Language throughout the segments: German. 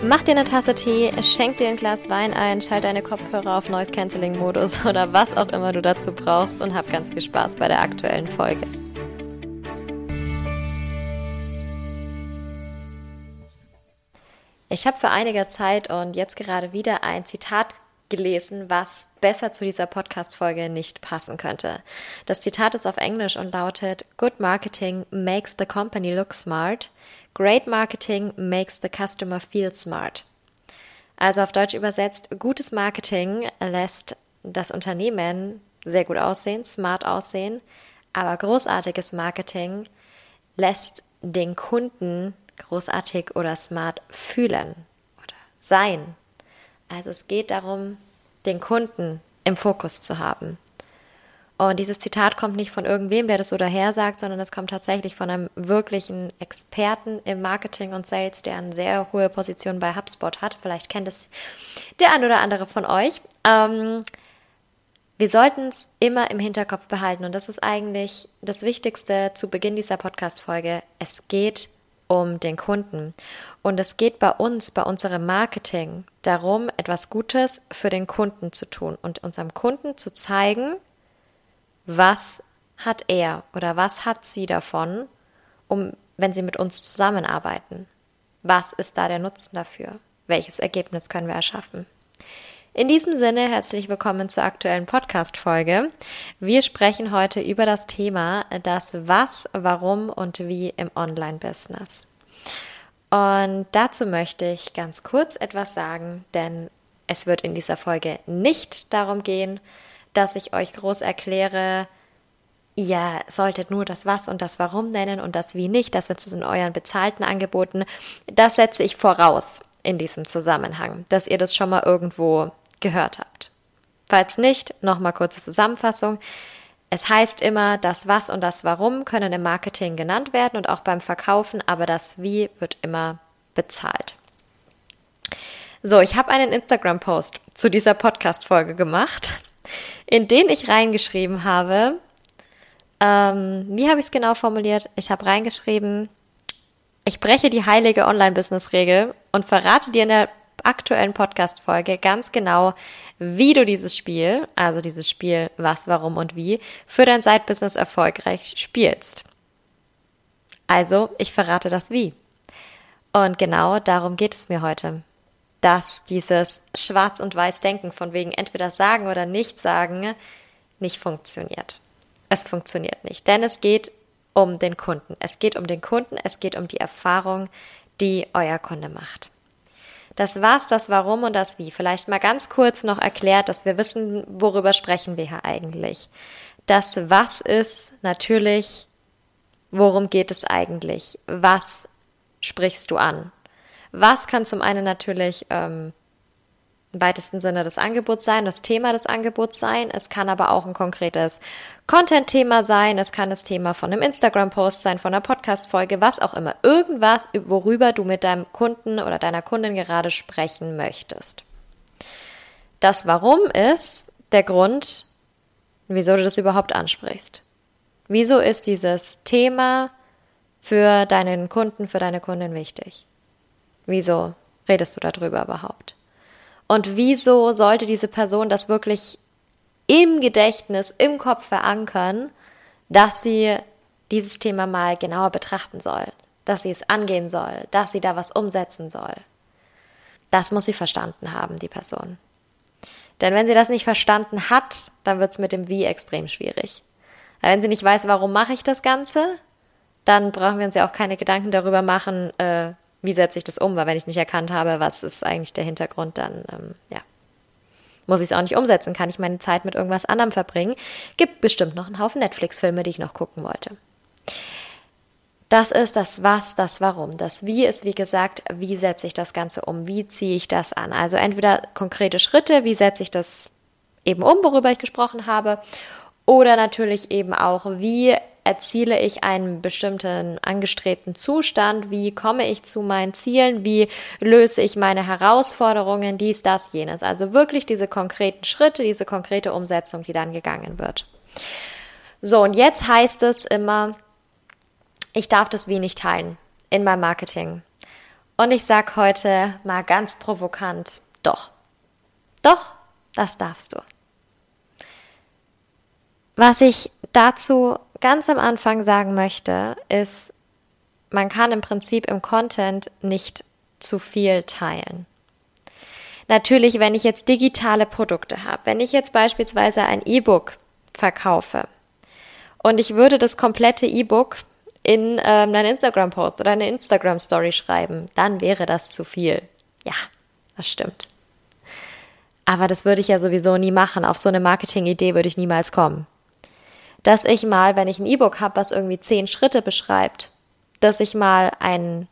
Mach dir eine Tasse Tee, schenk dir ein Glas Wein ein, schalt deine Kopfhörer auf Noise Cancelling Modus oder was auch immer du dazu brauchst und hab ganz viel Spaß bei der aktuellen Folge. Ich habe vor einiger Zeit und jetzt gerade wieder ein Zitat gelesen, was besser zu dieser Podcast-Folge nicht passen könnte. Das Zitat ist auf Englisch und lautet: Good marketing makes the company look smart. Great Marketing makes the customer feel smart. Also auf Deutsch übersetzt, gutes Marketing lässt das Unternehmen sehr gut aussehen, smart aussehen, aber großartiges Marketing lässt den Kunden großartig oder smart fühlen oder sein. Also es geht darum, den Kunden im Fokus zu haben. Und dieses Zitat kommt nicht von irgendwem, der das so daher sagt, sondern es kommt tatsächlich von einem wirklichen Experten im Marketing und Sales, der eine sehr hohe Position bei HubSpot hat. Vielleicht kennt es der ein oder andere von euch. Ähm, wir sollten es immer im Hinterkopf behalten und das ist eigentlich das Wichtigste zu Beginn dieser Podcast-Folge. Es geht um den Kunden. Und es geht bei uns, bei unserem Marketing, darum, etwas Gutes für den Kunden zu tun und unserem Kunden zu zeigen, was hat er oder was hat sie davon, um, wenn sie mit uns zusammenarbeiten? Was ist da der Nutzen dafür? Welches Ergebnis können wir erschaffen? In diesem Sinne herzlich willkommen zur aktuellen Podcast-Folge. Wir sprechen heute über das Thema das Was, Warum und Wie im Online-Business. Und dazu möchte ich ganz kurz etwas sagen, denn es wird in dieser Folge nicht darum gehen, dass ich euch groß erkläre, ihr solltet nur das Was und das Warum nennen und das Wie nicht. Das ist in euren bezahlten Angeboten. Das setze ich voraus in diesem Zusammenhang, dass ihr das schon mal irgendwo gehört habt. Falls nicht, nochmal kurze Zusammenfassung. Es heißt immer, das Was und das Warum können im Marketing genannt werden und auch beim Verkaufen, aber das Wie wird immer bezahlt. So, ich habe einen Instagram-Post zu dieser Podcast-Folge gemacht in den ich reingeschrieben habe, ähm, wie habe ich es genau formuliert? Ich habe reingeschrieben, ich breche die heilige Online-Business-Regel und verrate dir in der aktuellen Podcast-Folge ganz genau, wie du dieses Spiel, also dieses Spiel was, warum und wie, für dein Side-Business erfolgreich spielst. Also, ich verrate das Wie. Und genau darum geht es mir heute dass dieses Schwarz- und Weiß-Denken von wegen entweder sagen oder nicht sagen nicht funktioniert. Es funktioniert nicht, denn es geht um den Kunden. Es geht um den Kunden, es geht um die Erfahrung, die euer Kunde macht. Das war's, das Warum und das Wie. Vielleicht mal ganz kurz noch erklärt, dass wir wissen, worüber sprechen wir hier eigentlich. Das Was ist natürlich, worum geht es eigentlich? Was sprichst du an? Was kann zum einen natürlich ähm, im weitesten Sinne das Angebot sein, das Thema des Angebots sein. Es kann aber auch ein konkretes Content-Thema sein. Es kann das Thema von einem Instagram-Post sein, von einer Podcast-Folge, was auch immer. Irgendwas, worüber du mit deinem Kunden oder deiner Kundin gerade sprechen möchtest. Das Warum ist der Grund, wieso du das überhaupt ansprichst. Wieso ist dieses Thema für deinen Kunden, für deine Kundin wichtig? Wieso redest du darüber überhaupt? Und wieso sollte diese Person das wirklich im Gedächtnis, im Kopf verankern, dass sie dieses Thema mal genauer betrachten soll, dass sie es angehen soll, dass sie da was umsetzen soll? Das muss sie verstanden haben, die Person. Denn wenn sie das nicht verstanden hat, dann wird es mit dem Wie extrem schwierig. Wenn sie nicht weiß, warum mache ich das Ganze, dann brauchen wir uns ja auch keine Gedanken darüber machen, äh, wie setze ich das um, weil wenn ich nicht erkannt habe, was ist eigentlich der Hintergrund, dann ähm, ja, muss ich es auch nicht umsetzen, kann ich meine Zeit mit irgendwas anderem verbringen. Gibt bestimmt noch einen Haufen Netflix-Filme, die ich noch gucken wollte. Das ist das Was, das Warum. Das Wie ist, wie gesagt, wie setze ich das Ganze um? Wie ziehe ich das an? Also entweder konkrete Schritte, wie setze ich das eben um, worüber ich gesprochen habe, oder natürlich eben auch, wie erziele ich einen bestimmten angestrebten Zustand, wie komme ich zu meinen Zielen, wie löse ich meine Herausforderungen, dies, das, jenes. Also wirklich diese konkreten Schritte, diese konkrete Umsetzung, die dann gegangen wird. So, und jetzt heißt es immer, ich darf das wie nicht teilen in meinem Marketing. Und ich sage heute mal ganz provokant, doch. Doch, das darfst du. Was ich dazu ganz am Anfang sagen möchte, ist, man kann im Prinzip im Content nicht zu viel teilen. Natürlich, wenn ich jetzt digitale Produkte habe, wenn ich jetzt beispielsweise ein E-Book verkaufe und ich würde das komplette E-Book in ähm, einen Instagram-Post oder eine Instagram-Story schreiben, dann wäre das zu viel. Ja, das stimmt. Aber das würde ich ja sowieso nie machen. Auf so eine Marketing-Idee würde ich niemals kommen dass ich mal, wenn ich ein E-Book habe, was irgendwie zehn Schritte beschreibt, dass ich mal einen,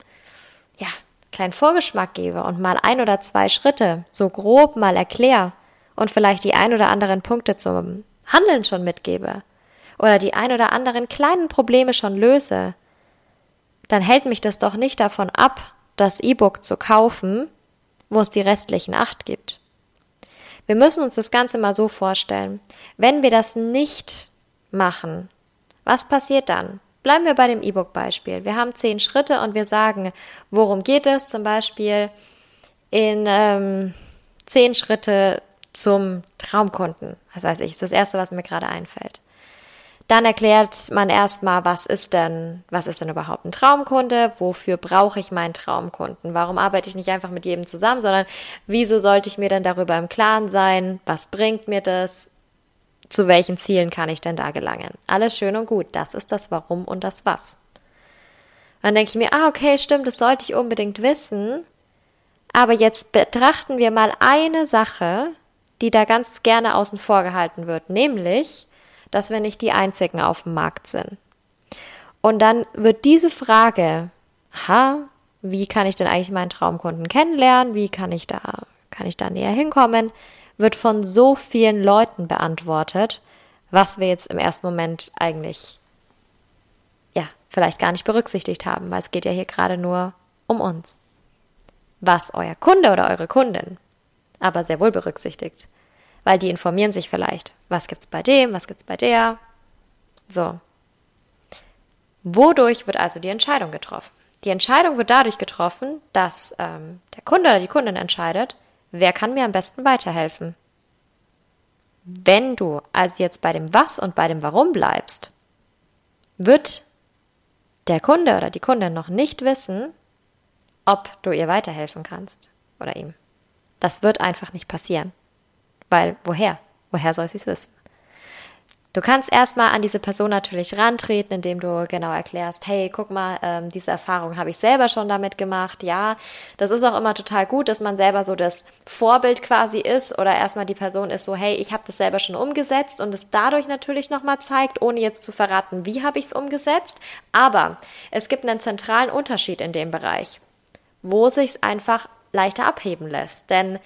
ja, kleinen Vorgeschmack gebe und mal ein oder zwei Schritte so grob mal erkläre und vielleicht die ein oder anderen Punkte zum Handeln schon mitgebe oder die ein oder anderen kleinen Probleme schon löse, dann hält mich das doch nicht davon ab, das E-Book zu kaufen, wo es die restlichen acht gibt. Wir müssen uns das Ganze mal so vorstellen. Wenn wir das nicht machen. Was passiert dann? Bleiben wir bei dem E-Book-Beispiel. Wir haben zehn Schritte und wir sagen, worum geht es? Zum Beispiel in ähm, zehn Schritte zum Traumkunden. Das heißt, ich, ist das erste, was mir gerade einfällt. Dann erklärt man erstmal, was ist denn, was ist denn überhaupt ein Traumkunde? Wofür brauche ich meinen Traumkunden? Warum arbeite ich nicht einfach mit jedem zusammen, sondern wieso sollte ich mir denn darüber im Klaren sein? Was bringt mir das? Zu welchen Zielen kann ich denn da gelangen? Alles schön und gut. Das ist das Warum und das Was. Dann denke ich mir, ah, okay, stimmt, das sollte ich unbedingt wissen. Aber jetzt betrachten wir mal eine Sache, die da ganz gerne außen vor gehalten wird, nämlich, dass wir nicht die einzigen auf dem Markt sind. Und dann wird diese Frage, aha, wie kann ich denn eigentlich meinen Traumkunden kennenlernen? Wie kann ich da, kann ich da näher hinkommen? Wird von so vielen Leuten beantwortet, was wir jetzt im ersten Moment eigentlich, ja, vielleicht gar nicht berücksichtigt haben, weil es geht ja hier gerade nur um uns. Was euer Kunde oder eure Kundin aber sehr wohl berücksichtigt. Weil die informieren sich vielleicht. Was gibt's bei dem? Was gibt's bei der? So. Wodurch wird also die Entscheidung getroffen? Die Entscheidung wird dadurch getroffen, dass ähm, der Kunde oder die Kundin entscheidet, Wer kann mir am besten weiterhelfen? Wenn du also jetzt bei dem Was und bei dem Warum bleibst, wird der Kunde oder die Kundin noch nicht wissen, ob du ihr weiterhelfen kannst oder ihm. Das wird einfach nicht passieren. Weil woher? Woher soll sie es wissen? Du kannst erstmal an diese Person natürlich rantreten, indem du genau erklärst, hey, guck mal, ähm, diese Erfahrung habe ich selber schon damit gemacht. Ja, das ist auch immer total gut, dass man selber so das Vorbild quasi ist oder erstmal die Person ist so, hey, ich habe das selber schon umgesetzt und es dadurch natürlich nochmal zeigt, ohne jetzt zu verraten, wie habe ich es umgesetzt. Aber es gibt einen zentralen Unterschied in dem Bereich, wo sich es einfach leichter abheben lässt. Denn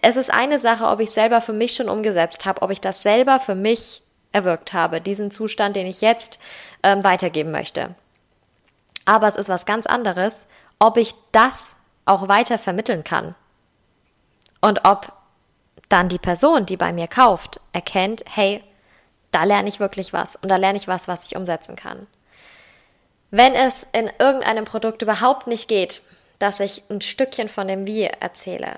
es ist eine Sache, ob ich selber für mich schon umgesetzt habe, ob ich das selber für mich erwirkt habe, diesen Zustand, den ich jetzt ähm, weitergeben möchte. Aber es ist was ganz anderes, ob ich das auch weiter vermitteln kann. Und ob dann die Person, die bei mir kauft, erkennt, hey, da lerne ich wirklich was und da lerne ich was, was ich umsetzen kann. Wenn es in irgendeinem Produkt überhaupt nicht geht, dass ich ein Stückchen von dem Wie erzähle,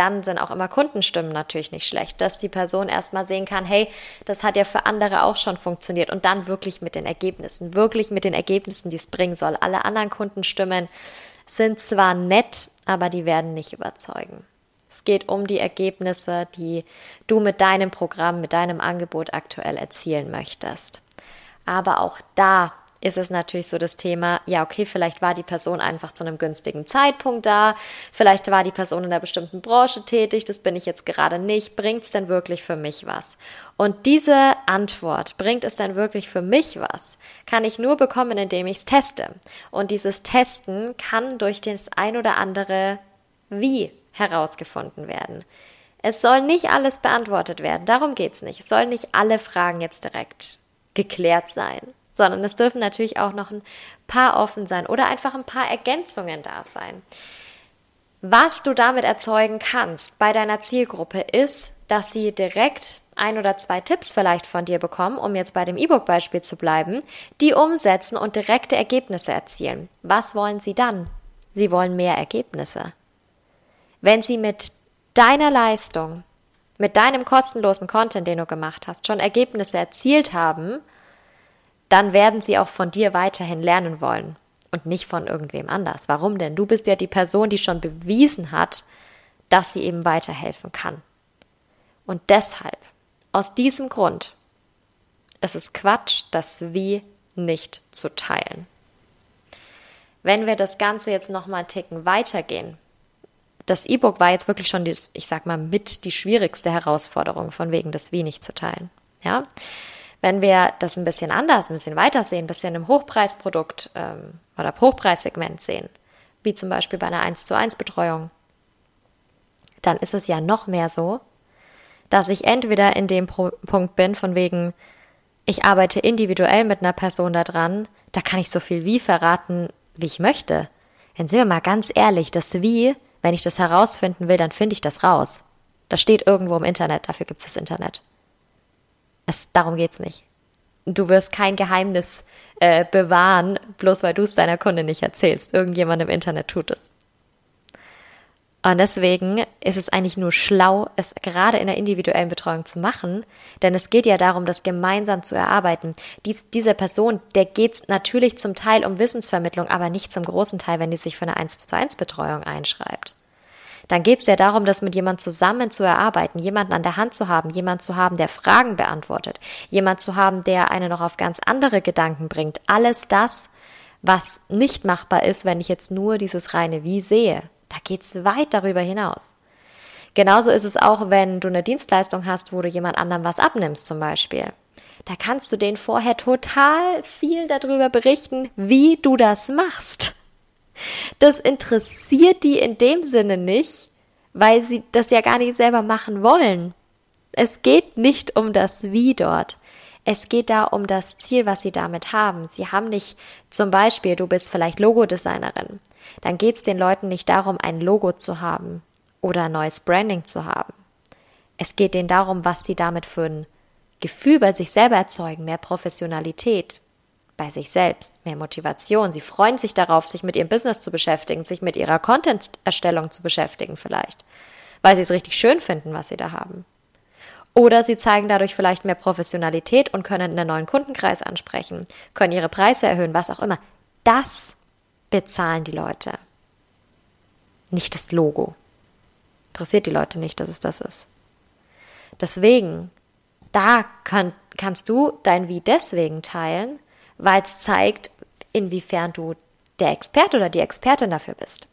dann sind auch immer Kundenstimmen natürlich nicht schlecht, dass die Person erstmal sehen kann, hey, das hat ja für andere auch schon funktioniert und dann wirklich mit den Ergebnissen, wirklich mit den Ergebnissen, die es bringen soll. Alle anderen Kundenstimmen sind zwar nett, aber die werden nicht überzeugen. Es geht um die Ergebnisse, die du mit deinem Programm, mit deinem Angebot aktuell erzielen möchtest. Aber auch da ist es natürlich so das Thema, ja, okay, vielleicht war die Person einfach zu einem günstigen Zeitpunkt da, vielleicht war die Person in einer bestimmten Branche tätig, das bin ich jetzt gerade nicht, bringt es denn wirklich für mich was? Und diese Antwort, bringt es denn wirklich für mich was, kann ich nur bekommen, indem ich es teste. Und dieses Testen kann durch das ein oder andere Wie herausgefunden werden. Es soll nicht alles beantwortet werden, darum geht es nicht. Es sollen nicht alle Fragen jetzt direkt geklärt sein sondern es dürfen natürlich auch noch ein paar offen sein oder einfach ein paar Ergänzungen da sein. Was du damit erzeugen kannst bei deiner Zielgruppe ist, dass sie direkt ein oder zwei Tipps vielleicht von dir bekommen, um jetzt bei dem E-Book-Beispiel zu bleiben, die umsetzen und direkte Ergebnisse erzielen. Was wollen sie dann? Sie wollen mehr Ergebnisse. Wenn sie mit deiner Leistung, mit deinem kostenlosen Content, den du gemacht hast, schon Ergebnisse erzielt haben, dann werden sie auch von dir weiterhin lernen wollen und nicht von irgendwem anders. Warum denn? Du bist ja die Person, die schon bewiesen hat, dass sie eben weiterhelfen kann. Und deshalb, aus diesem Grund, ist es Quatsch, das Wie nicht zu teilen. Wenn wir das Ganze jetzt nochmal Ticken weitergehen, das E-Book war jetzt wirklich schon, die, ich sag mal, mit die schwierigste Herausforderung, von wegen das Wie nicht zu teilen. Ja, wenn wir das ein bisschen anders, ein bisschen weiter sehen, ein bisschen im Hochpreisprodukt ähm, oder Hochpreissegment sehen, wie zum Beispiel bei einer 1 zu 1 Betreuung, dann ist es ja noch mehr so, dass ich entweder in dem Pro Punkt bin, von wegen, ich arbeite individuell mit einer Person da dran, da kann ich so viel wie verraten, wie ich möchte. Dann sind wir mal ganz ehrlich, das Wie, wenn ich das herausfinden will, dann finde ich das raus. Das steht irgendwo im Internet, dafür gibt es das Internet. Es, darum geht's nicht. Du wirst kein Geheimnis äh, bewahren, bloß weil du es deiner Kunde nicht erzählst. Irgendjemand im Internet tut es. Und deswegen ist es eigentlich nur schlau, es gerade in der individuellen Betreuung zu machen, denn es geht ja darum, das gemeinsam zu erarbeiten. Dies, dieser Person, der geht natürlich zum Teil um Wissensvermittlung, aber nicht zum großen Teil, wenn die sich für eine 1 zu 1 Betreuung einschreibt dann geht es ja darum, das mit jemand zusammen zu erarbeiten, jemanden an der Hand zu haben, jemand zu haben, der Fragen beantwortet, jemand zu haben, der eine noch auf ganz andere Gedanken bringt. Alles das, was nicht machbar ist, wenn ich jetzt nur dieses reine Wie sehe. Da geht es weit darüber hinaus. Genauso ist es auch, wenn du eine Dienstleistung hast, wo du jemand anderem was abnimmst zum Beispiel. Da kannst du denen vorher total viel darüber berichten, wie du das machst. Das interessiert die in dem Sinne nicht, weil sie das ja gar nicht selber machen wollen. Es geht nicht um das Wie dort. Es geht da um das Ziel, was sie damit haben. Sie haben nicht zum Beispiel, du bist vielleicht Logodesignerin. Dann geht es den Leuten nicht darum, ein Logo zu haben oder ein neues Branding zu haben. Es geht denen darum, was sie damit für ein Gefühl bei sich selber erzeugen, mehr Professionalität, bei sich selbst, mehr Motivation. Sie freuen sich darauf, sich mit ihrem Business zu beschäftigen, sich mit ihrer Content-Erstellung zu beschäftigen vielleicht, weil sie es richtig schön finden, was sie da haben. Oder sie zeigen dadurch vielleicht mehr Professionalität und können einen neuen Kundenkreis ansprechen, können ihre Preise erhöhen, was auch immer. Das bezahlen die Leute. Nicht das Logo. Interessiert die Leute nicht, dass es das ist. Deswegen, da kann, kannst du dein Wie deswegen teilen, weil es zeigt, inwiefern du der Experte oder die Expertin dafür bist.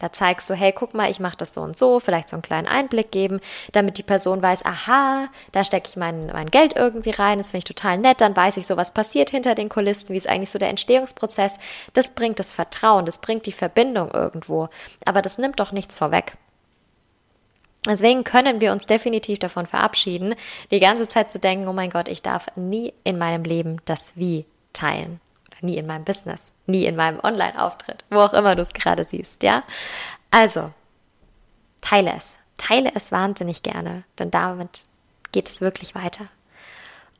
Da zeigst du, hey, guck mal, ich mache das so und so, vielleicht so einen kleinen Einblick geben, damit die Person weiß, aha, da stecke ich mein, mein Geld irgendwie rein, das finde ich total nett, dann weiß ich so, was passiert hinter den Kulissen, wie ist eigentlich so der Entstehungsprozess. Das bringt das Vertrauen, das bringt die Verbindung irgendwo, aber das nimmt doch nichts vorweg. Deswegen können wir uns definitiv davon verabschieden, die ganze Zeit zu denken, oh mein Gott, ich darf nie in meinem Leben das Wie teilen. Nie in meinem Business, nie in meinem Online-Auftritt, wo auch immer du es gerade siehst, ja? Also, teile es. Teile es wahnsinnig gerne, denn damit geht es wirklich weiter.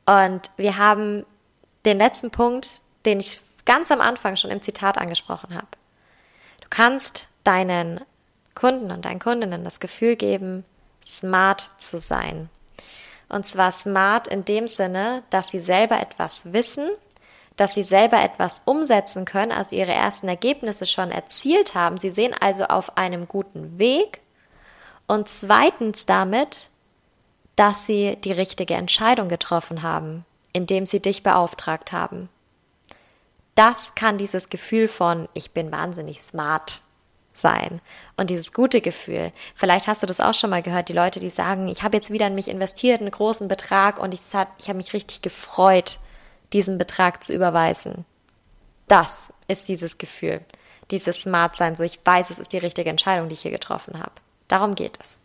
Und wir haben den letzten Punkt, den ich ganz am Anfang schon im Zitat angesprochen habe. Du kannst deinen Kunden und deinen Kundinnen das Gefühl geben, smart zu sein. Und zwar smart in dem Sinne, dass sie selber etwas wissen, dass sie selber etwas umsetzen können, also ihre ersten Ergebnisse schon erzielt haben. Sie sehen also auf einem guten Weg. Und zweitens damit, dass sie die richtige Entscheidung getroffen haben indem sie dich beauftragt haben. Das kann dieses Gefühl von, ich bin wahnsinnig smart sein. Und dieses gute Gefühl, vielleicht hast du das auch schon mal gehört, die Leute, die sagen, ich habe jetzt wieder in mich investiert, einen großen Betrag und ich, ich habe mich richtig gefreut, diesen Betrag zu überweisen. Das ist dieses Gefühl, dieses Smart sein, so ich weiß, es ist die richtige Entscheidung, die ich hier getroffen habe. Darum geht es.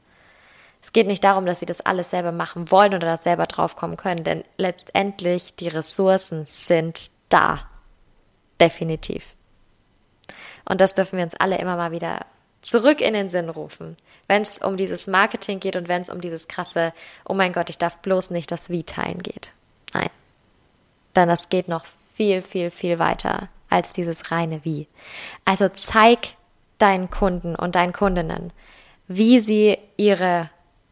Es geht nicht darum, dass sie das alles selber machen wollen oder das selber draufkommen können, denn letztendlich die Ressourcen sind da. Definitiv. Und das dürfen wir uns alle immer mal wieder zurück in den Sinn rufen. Wenn es um dieses Marketing geht und wenn es um dieses krasse, oh mein Gott, ich darf bloß nicht das Wie teilen geht. Nein. Denn das geht noch viel, viel, viel weiter als dieses reine Wie. Also zeig deinen Kunden und deinen Kundinnen, wie sie ihre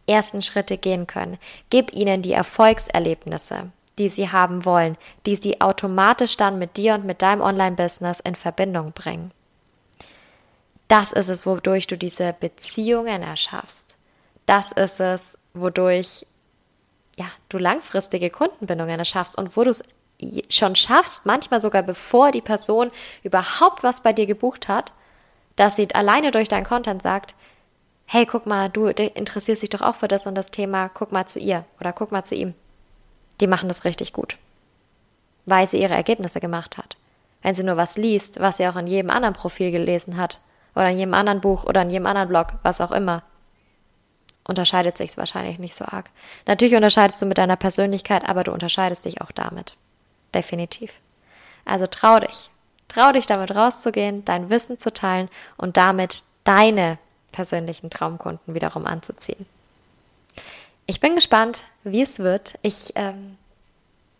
ersten Schritte gehen können. Gib ihnen die Erfolgserlebnisse, die sie haben wollen, die sie automatisch dann mit dir und mit deinem Online-Business in Verbindung bringen. Das ist es, wodurch du diese Beziehungen erschaffst. Das ist es, wodurch ja, du langfristige Kundenbindungen erschaffst und wo du es schon schaffst, manchmal sogar bevor die Person überhaupt was bei dir gebucht hat, dass sie alleine durch deinen Content sagt, hey, guck mal, du interessierst dich doch auch für das und das Thema, guck mal zu ihr oder guck mal zu ihm. Die machen das richtig gut, weil sie ihre Ergebnisse gemacht hat. Wenn sie nur was liest, was sie auch in jedem anderen Profil gelesen hat oder in jedem anderen Buch oder in jedem anderen Blog, was auch immer, unterscheidet sich es wahrscheinlich nicht so arg. Natürlich unterscheidest du mit deiner Persönlichkeit, aber du unterscheidest dich auch damit. Definitiv. Also trau dich. Trau dich damit rauszugehen, dein Wissen zu teilen und damit deine persönlichen Traumkunden wiederum anzuziehen. Ich bin gespannt, wie es wird. Ich ähm,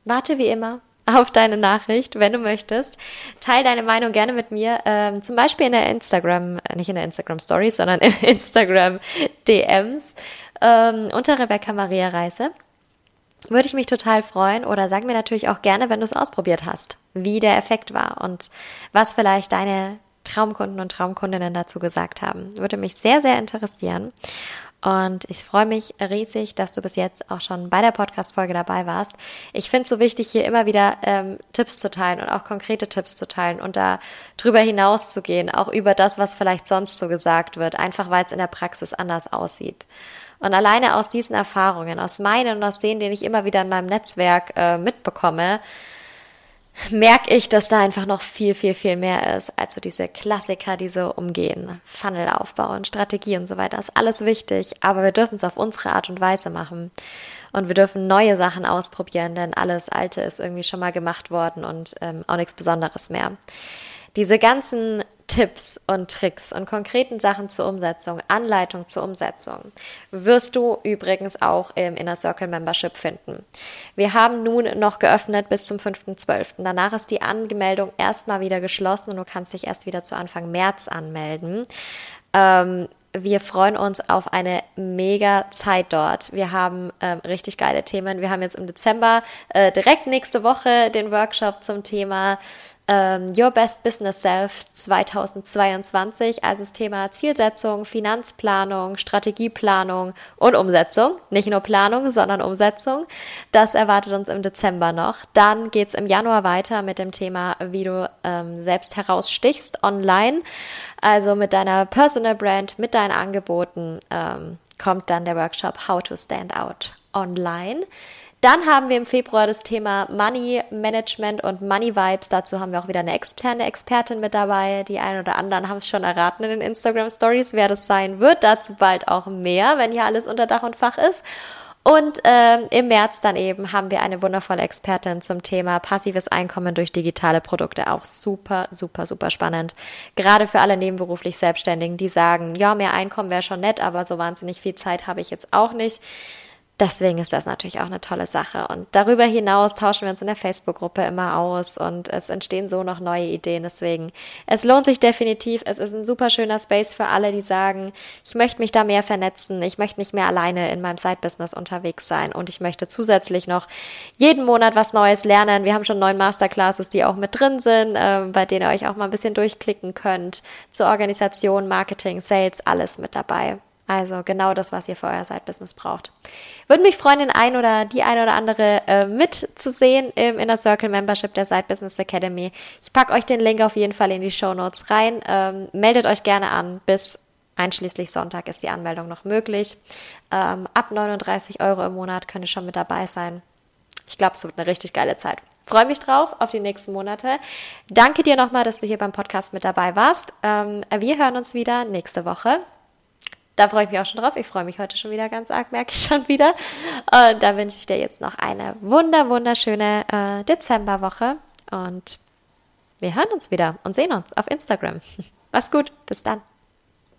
warte wie immer auf deine Nachricht, wenn du möchtest. Teil deine Meinung gerne mit mir, ähm, zum Beispiel in der Instagram, nicht in der Instagram Stories, sondern in Instagram DMs ähm, unter Rebecca Maria Reise. Würde ich mich total freuen oder sag mir natürlich auch gerne, wenn du es ausprobiert hast, wie der Effekt war und was vielleicht deine Traumkunden und Traumkundinnen dazu gesagt haben. Würde mich sehr, sehr interessieren. Und ich freue mich riesig, dass du bis jetzt auch schon bei der Podcast-Folge dabei warst. Ich finde es so wichtig, hier immer wieder ähm, Tipps zu teilen und auch konkrete Tipps zu teilen und da drüber hinaus zu gehen, auch über das, was vielleicht sonst so gesagt wird, einfach weil es in der Praxis anders aussieht. Und alleine aus diesen Erfahrungen, aus meinen und aus denen, den ich immer wieder in meinem Netzwerk äh, mitbekomme, merke ich, dass da einfach noch viel, viel, viel mehr ist als so diese Klassiker, die so umgehen. Funnel aufbauen, Strategie und so weiter ist alles wichtig, aber wir dürfen es auf unsere Art und Weise machen. Und wir dürfen neue Sachen ausprobieren, denn alles Alte ist irgendwie schon mal gemacht worden und ähm, auch nichts Besonderes mehr. Diese ganzen Tipps und Tricks und konkreten Sachen zur Umsetzung, Anleitung zur Umsetzung, wirst du übrigens auch im Inner Circle Membership finden. Wir haben nun noch geöffnet bis zum 5.12. Danach ist die Anmeldung erstmal wieder geschlossen und du kannst dich erst wieder zu Anfang März anmelden. Ähm, wir freuen uns auf eine mega Zeit dort. Wir haben ähm, richtig geile Themen. Wir haben jetzt im Dezember äh, direkt nächste Woche den Workshop zum Thema ähm, Your Best Business Self 2022, also das Thema Zielsetzung, Finanzplanung, Strategieplanung und Umsetzung. Nicht nur Planung, sondern Umsetzung. Das erwartet uns im Dezember noch. Dann geht's im Januar weiter mit dem Thema, wie du ähm, selbst herausstichst online. Also mit deiner Personal Brand, mit deinen Angeboten ähm, kommt dann der Workshop How to Stand Out Online. Dann haben wir im Februar das Thema Money Management und Money Vibes. Dazu haben wir auch wieder eine externe Expertin mit dabei. Die einen oder anderen haben es schon erraten in den Instagram Stories, wer das sein wird. Dazu bald auch mehr, wenn hier alles unter Dach und Fach ist. Und ähm, im März dann eben haben wir eine wundervolle Expertin zum Thema passives Einkommen durch digitale Produkte. Auch super, super, super spannend. Gerade für alle nebenberuflich Selbstständigen, die sagen, ja, mehr Einkommen wäre schon nett, aber so wahnsinnig viel Zeit habe ich jetzt auch nicht. Deswegen ist das natürlich auch eine tolle Sache. Und darüber hinaus tauschen wir uns in der Facebook-Gruppe immer aus und es entstehen so noch neue Ideen. Deswegen, es lohnt sich definitiv. Es ist ein super schöner Space für alle, die sagen, ich möchte mich da mehr vernetzen. Ich möchte nicht mehr alleine in meinem Side-Business unterwegs sein und ich möchte zusätzlich noch jeden Monat was Neues lernen. Wir haben schon neun Masterclasses, die auch mit drin sind, äh, bei denen ihr euch auch mal ein bisschen durchklicken könnt. Zur Organisation, Marketing, Sales, alles mit dabei. Also genau das, was ihr für euer Side-Business braucht. Würde mich freuen, den ein oder die eine oder andere äh, mitzusehen im Inner Circle Membership der Side Business Academy. Ich packe euch den Link auf jeden Fall in die Show Notes rein. Ähm, meldet euch gerne an. Bis einschließlich Sonntag ist die Anmeldung noch möglich. Ähm, ab 39 Euro im Monat könnt ihr schon mit dabei sein. Ich glaube, es wird eine richtig geile Zeit. Freue mich drauf auf die nächsten Monate. Danke dir nochmal, dass du hier beim Podcast mit dabei warst. Ähm, wir hören uns wieder nächste Woche. Da freue ich mich auch schon drauf. Ich freue mich heute schon wieder ganz arg, merke ich schon wieder. Und da wünsche ich dir jetzt noch eine wunder, wunderschöne äh, Dezemberwoche. Und wir hören uns wieder und sehen uns auf Instagram. Mach's gut. Bis dann.